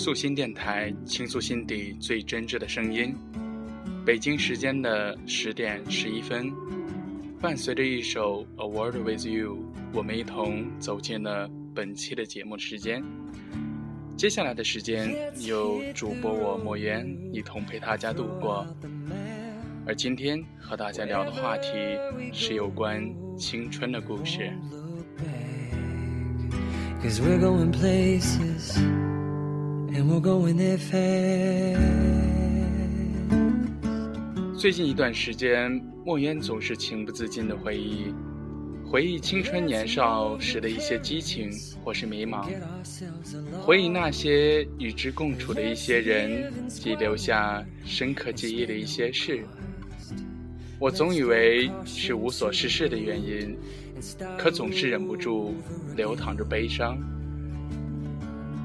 素心电台倾诉心底最真挚的声音。北京时间的十点十一分，伴随着一首《A Word With You》，我们一同走进了本期的节目时间。接下来的时间，由主播我莫言一同陪大家度过。而今天和大家聊的话题是有关青春的故事。最近一段时间，莫言总是情不自禁的回忆，回忆青春年少时的一些激情或是迷茫，回忆那些与之共处的一些人及留下深刻记忆的一些事。我总以为是无所事事的原因，可总是忍不住流淌着悲伤。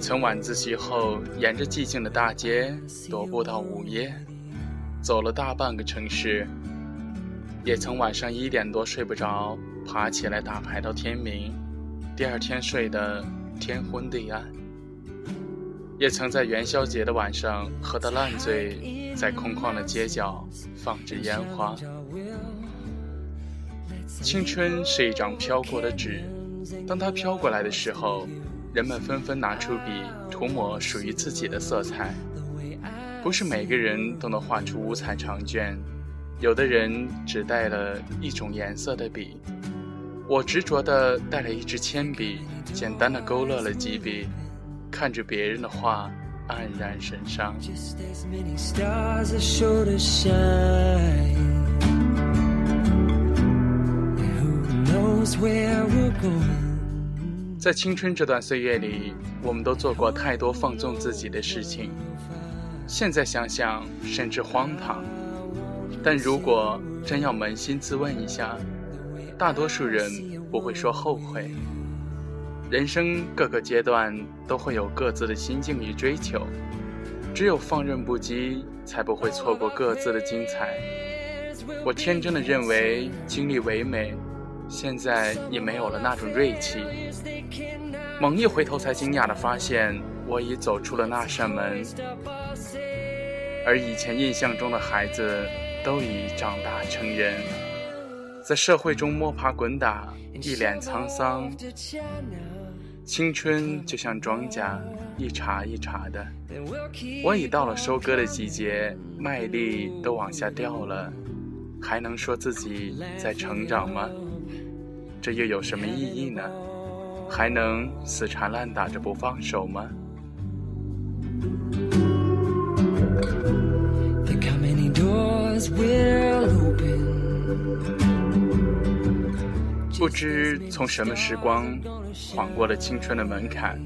从晚自习后沿着寂静的大街踱步到午夜。走了大半个城市，也曾晚上一点多睡不着，爬起来打牌到天明，第二天睡得天昏地暗。也曾在元宵节的晚上喝得烂醉，在空旷的街角放着烟花。青春是一张飘过的纸，当它飘过来的时候，人们纷纷拿出笔，涂抹属于自己的色彩。不是每个人都能画出五彩长卷，有的人只带了一种颜色的笔。我执着地带了一支铅笔，简单的勾勒了几笔，看着别人的画，黯然神伤。在青春这段岁月里，我们都做过太多放纵自己的事情。现在想想，甚至荒唐。但如果真要扪心自问一下，大多数人不会说后悔。人生各个阶段都会有各自的心境与追求，只有放任不羁，才不会错过各自的精彩。我天真的认为经历唯美，现在也没有了那种锐气。猛一回头，才惊讶的发现，我已走出了那扇门。而以前印象中的孩子，都已长大成人，在社会中摸爬滚打，一脸沧桑。青春就像庄稼，一茬一茬的。我已到了收割的季节，麦粒都往下掉了，还能说自己在成长吗？这又有什么意义呢？还能死缠烂打着不放手吗？不知从什么时光晃过了青春的门槛，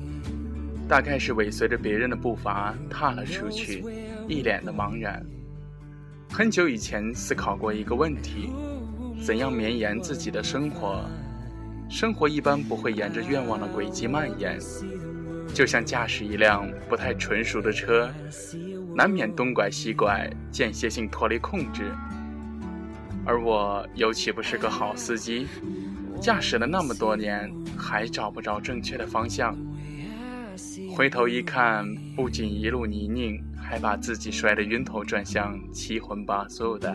大概是尾随着别人的步伐踏了出去，一脸的茫然。很久以前思考过一个问题：怎样绵延自己的生活？生活一般不会沿着愿望的轨迹蔓延，就像驾驶一辆不太纯熟的车。难免东拐西拐，间歇性脱离控制。而我又岂不是个好司机？驾驶了那么多年，还找不着正确的方向。回头一看，不仅一路泥泞，还把自己摔得晕头转向、七荤八素的。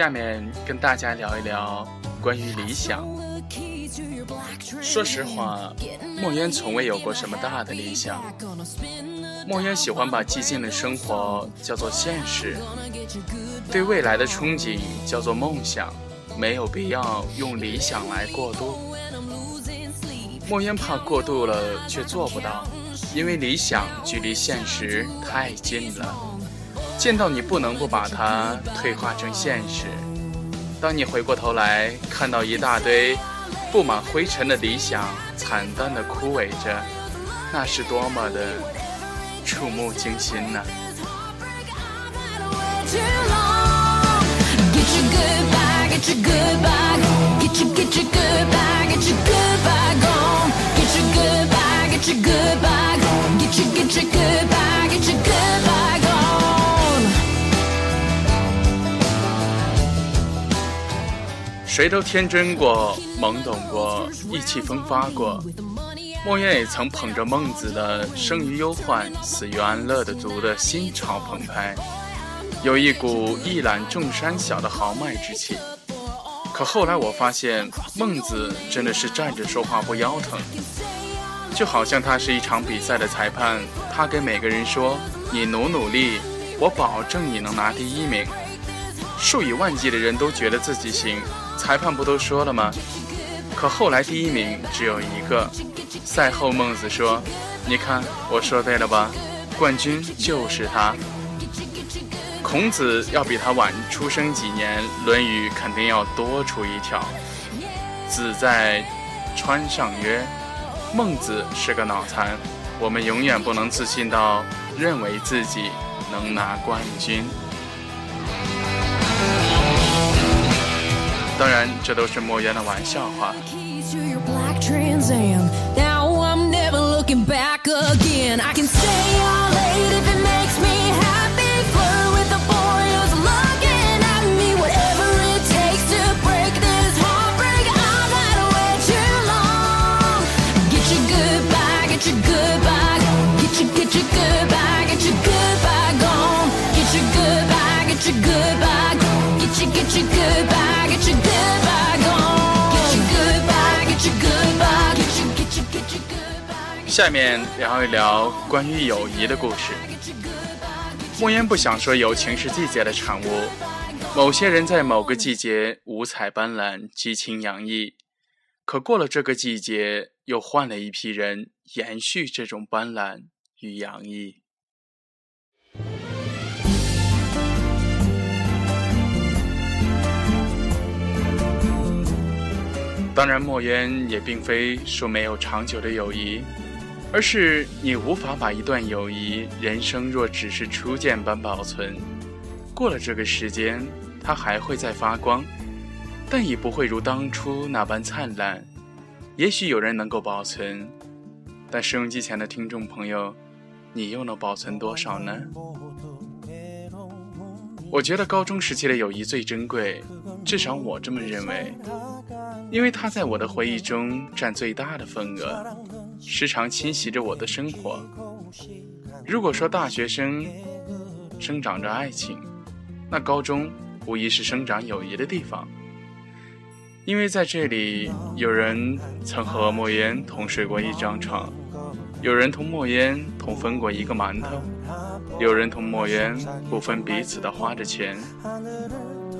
下面跟大家聊一聊关于理想。说实话，莫言从未有过什么大的理想。莫言喜欢把寂静的生活叫做现实，对未来的憧憬叫做梦想，没有必要用理想来过渡。莫言怕过度了却做不到，因为理想距离现实太近了，见到你不能不把它退化成现实。当你回过头来看到一大堆布满灰尘的理想惨淡的枯萎着，那是多么的触目惊心呢？谁都天真过，懵懂过，意气风发过。莫言也曾捧着孟子的“生于忧患，死于安乐”的读的心潮澎湃，有一股一览众山小的豪迈之气。可后来我发现，孟子真的是站着说话不腰疼，就好像他是一场比赛的裁判，他给每个人说：“你努努力，我保证你能拿第一名。”数以万计的人都觉得自己行，裁判不都说了吗？可后来第一名只有一个。赛后孟子说：“你看，我说对了吧？冠军就是他。”孔子要比他晚出生几年，《论语》肯定要多出一条。子在川上曰：“孟子是个脑残。”我们永远不能自信到认为自己能拿冠军。当然，这都是莫言的玩笑话。下面聊一聊关于友谊的故事。莫言不想说友情是季节的产物，某些人在某个季节五彩斑斓、激情洋溢，可过了这个季节，又换了一批人延续这种斑斓与洋溢。当然，莫言也并非说没有长久的友谊，而是你无法把一段友谊人生若只是初见般保存。过了这个时间，它还会再发光，但已不会如当初那般灿烂。也许有人能够保存，但收音机前的听众朋友，你又能保存多少呢？我觉得高中时期的友谊最珍贵，至少我这么认为。因为他在我的回忆中占最大的份额，时常侵袭着我的生活。如果说大学生生长着爱情，那高中无疑是生长友谊的地方。因为在这里，有人曾和莫言同睡过一张床，有人同莫言同分过一个馒头，有人同莫言不分彼此的花着钱。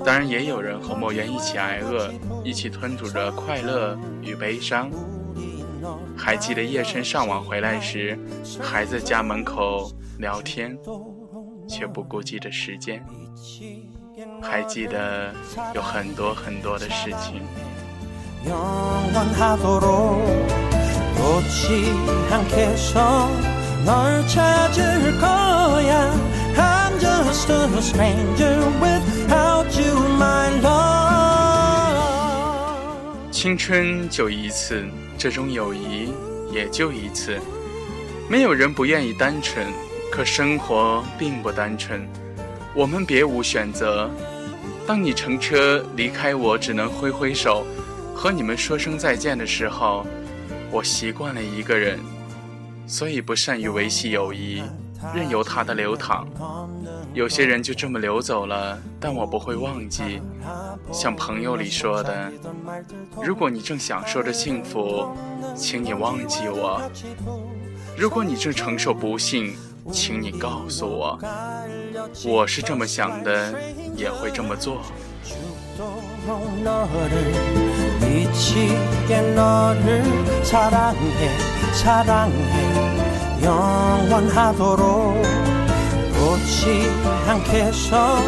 当然，也有人和莫言一起挨饿，一起吞吐着快乐与悲伤。还记得夜深上网回来时，还在家门口聊天，却不顾及着时间。还记得有很多很多的事情。青春就一次，这种友谊也就一次。没有人不愿意单纯，可生活并不单纯。我们别无选择。当你乘车离开我，只能挥挥手，和你们说声再见的时候，我习惯了一个人，所以不善于维系友谊。任由它的流淌，有些人就这么流走了，但我不会忘记。像朋友里说的，如果你正享受着幸福，请你忘记我；如果你正承受不幸，请你告诉我。我是这么想的，也会这么做。 영원하도록 못지 않겠어.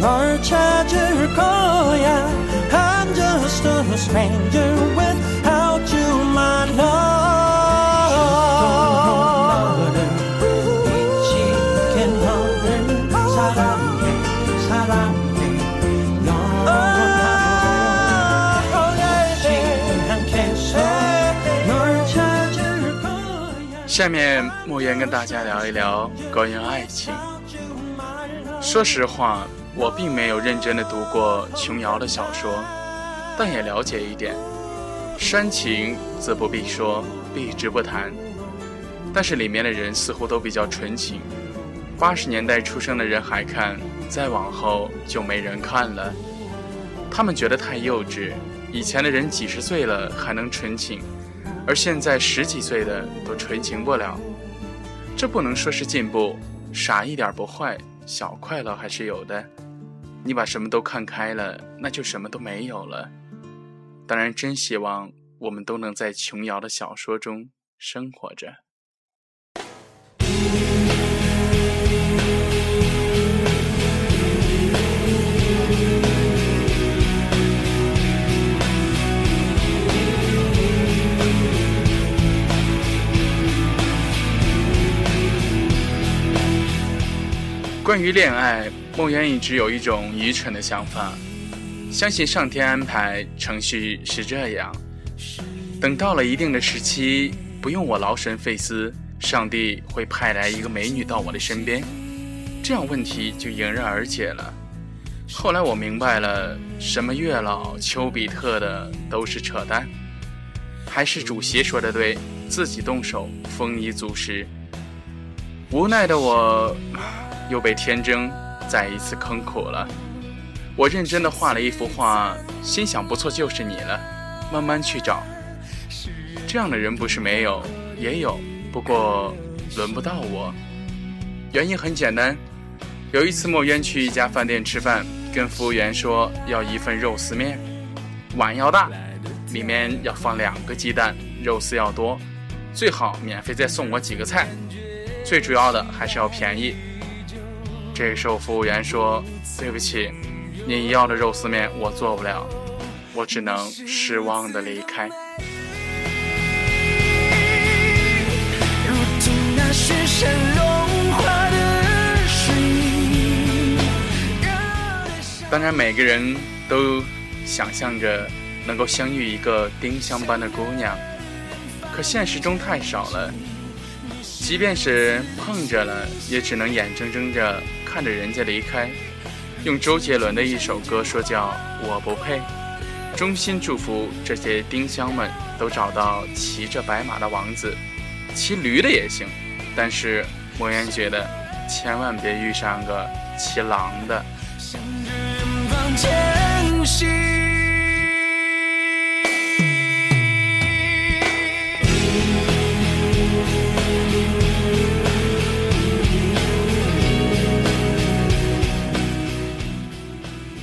널 찾을 거야. I'm just a stranger 下面莫言跟大家聊一聊关于爱情。说实话，我并没有认真的读过琼瑶的小说，但也了解一点。煽情则不必说，避之不谈。但是里面的人似乎都比较纯情。八十年代出生的人还看，再往后就没人看了。他们觉得太幼稚。以前的人几十岁了还能纯情，而现在十几岁的都纯情不了。这不能说是进步，傻一点不坏。小快乐还是有的，你把什么都看开了，那就什么都没有了。当然，真希望我们都能在琼瑶的小说中生活着。关于恋爱，梦圆一直有一种愚蠢的想法，相信上天安排程序是这样：等到了一定的时期，不用我劳神费思，上帝会派来一个美女到我的身边，这样问题就迎刃而解了。后来我明白了，什么月老、丘比特的都是扯淡，还是主席说的对，自己动手，丰衣足食。无奈的我。又被天真再一次坑苦了。我认真的画了一幅画，心想不错就是你了，慢慢去找。这样的人不是没有，也有，不过轮不到我。原因很简单，有一次莫渊去一家饭店吃饭，跟服务员说要一份肉丝面，碗要大，里面要放两个鸡蛋，肉丝要多，最好免费再送我几个菜，最主要的还是要便宜。这时候，服务员说：“对不起，你要的肉丝面我做不了，我只能失望的离开。”当然，每个人都想象着能够相遇一个丁香般的姑娘，可现实中太少了。即便是碰着了，也只能眼睁睁着看着人家离开。用周杰伦的一首歌说叫我不配，衷心祝福这些丁香们都找到骑着白马的王子，骑驴的也行，但是莫言觉得千万别遇上个骑狼的。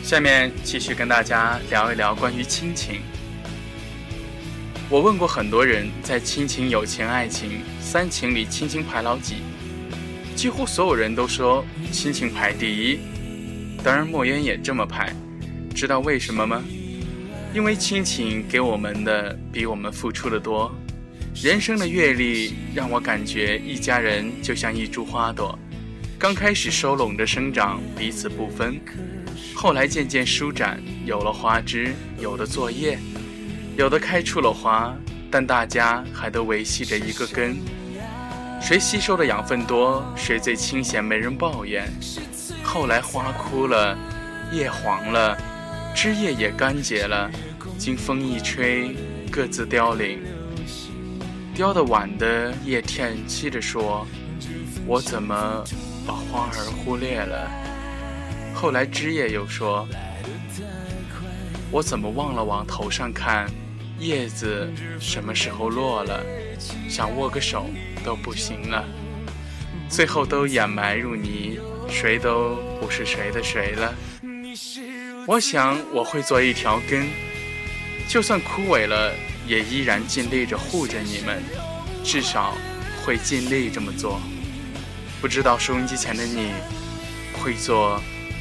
下面继续跟大家聊一聊关于亲情。我问过很多人在亲情、友情、爱情三情里，亲情排老几？几乎所有人都说亲情排第一。当然，莫言也这么排。知道为什么吗？因为亲情给我们的比我们付出的多。人生的阅历让我感觉一家人就像一株花朵，刚开始收拢着生长，彼此不分。后来渐渐舒展，有了花枝，有的作叶，有的开出了花，但大家还都维系着一个根。谁吸收的养分多，谁最清闲，没人抱怨。后来花枯了，叶黄了，枝叶也干结了，经风一吹，各自凋零。凋得晚的叶叹息着说：“我怎么把花儿忽略了？”后来枝叶又说：“我怎么忘了往头上看，叶子什么时候落了？想握个手都不行了。最后都掩埋入泥，谁都不是谁的谁了。我想我会做一条根，就算枯萎了，也依然尽力着护着你们，至少会尽力这么做。不知道收音机前的你会做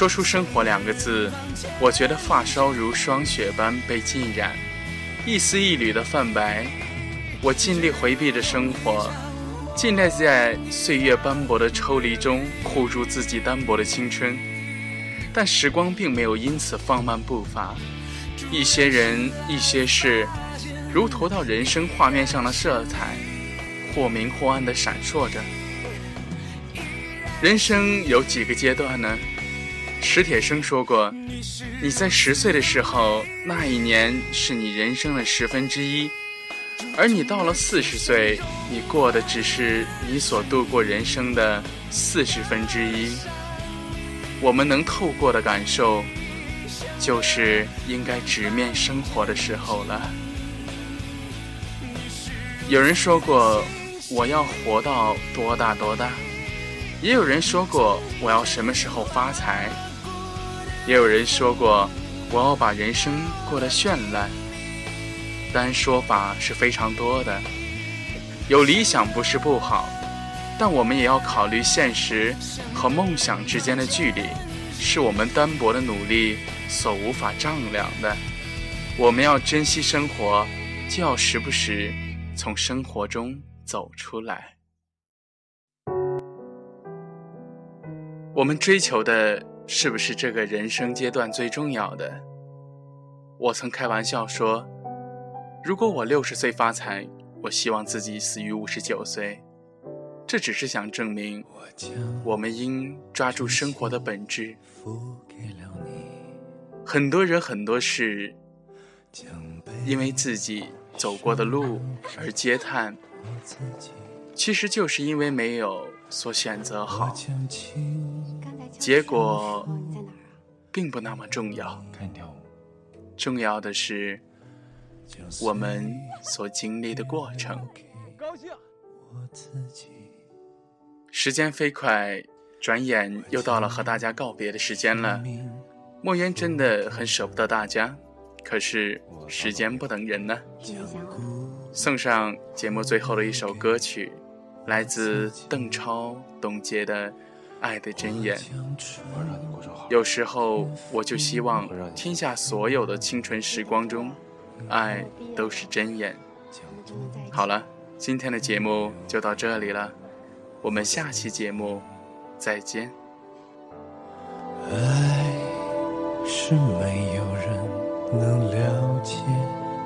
说出“生活”两个字，我觉得发梢如霜雪般被浸染，一丝一缕的泛白。我尽力回避着生活，尽力在岁月斑驳的抽离中护住自己单薄的青春。但时光并没有因此放慢步伐，一些人，一些事，如投到人生画面上的色彩，或明或暗地闪烁着。人生有几个阶段呢？史铁生说过：“你在十岁的时候，那一年是你人生的十分之一；而你到了四十岁，你过的只是你所度过人生的四十分之一。”我们能透过的感受，就是应该直面生活的时候了。有人说过：“我要活到多大多大。”也有人说过我要什么时候发财，也有人说过我要把人生过得绚烂。但说法是非常多的。有理想不是不好，但我们也要考虑现实和梦想之间的距离，是我们单薄的努力所无法丈量的。我们要珍惜生活，就要时不时从生活中走出来。我们追求的是不是这个人生阶段最重要的？我曾开玩笑说，如果我六十岁发财，我希望自己死于五十九岁。这只是想证明，我们应抓住生活的本质。很多人很多事，因为自己走过的路而嗟叹，其实就是因为没有。所选择好，结果并不那么重要。重要的是我们所经历的过程。时间飞快，转眼又到了和大家告别的时间了。莫言真的很舍不得大家，可是时间不等人呢。送上节目最后的一首歌曲。来自邓超、董洁的《爱的箴言》。有时候，我就希望天下所有的青春时光中，爱都是箴言。好了，今天的节目就到这里了，我们下期节目再见。爱是没有人能了解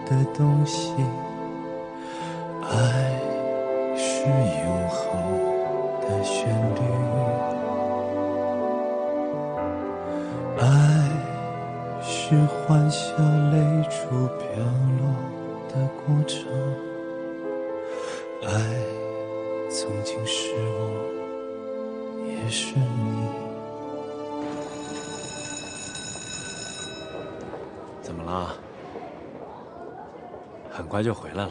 的东西，爱。是永恒的旋律，是欢笑泪珠飘落的过程，爱曾经是我，也是你。怎么了？很快就回来了，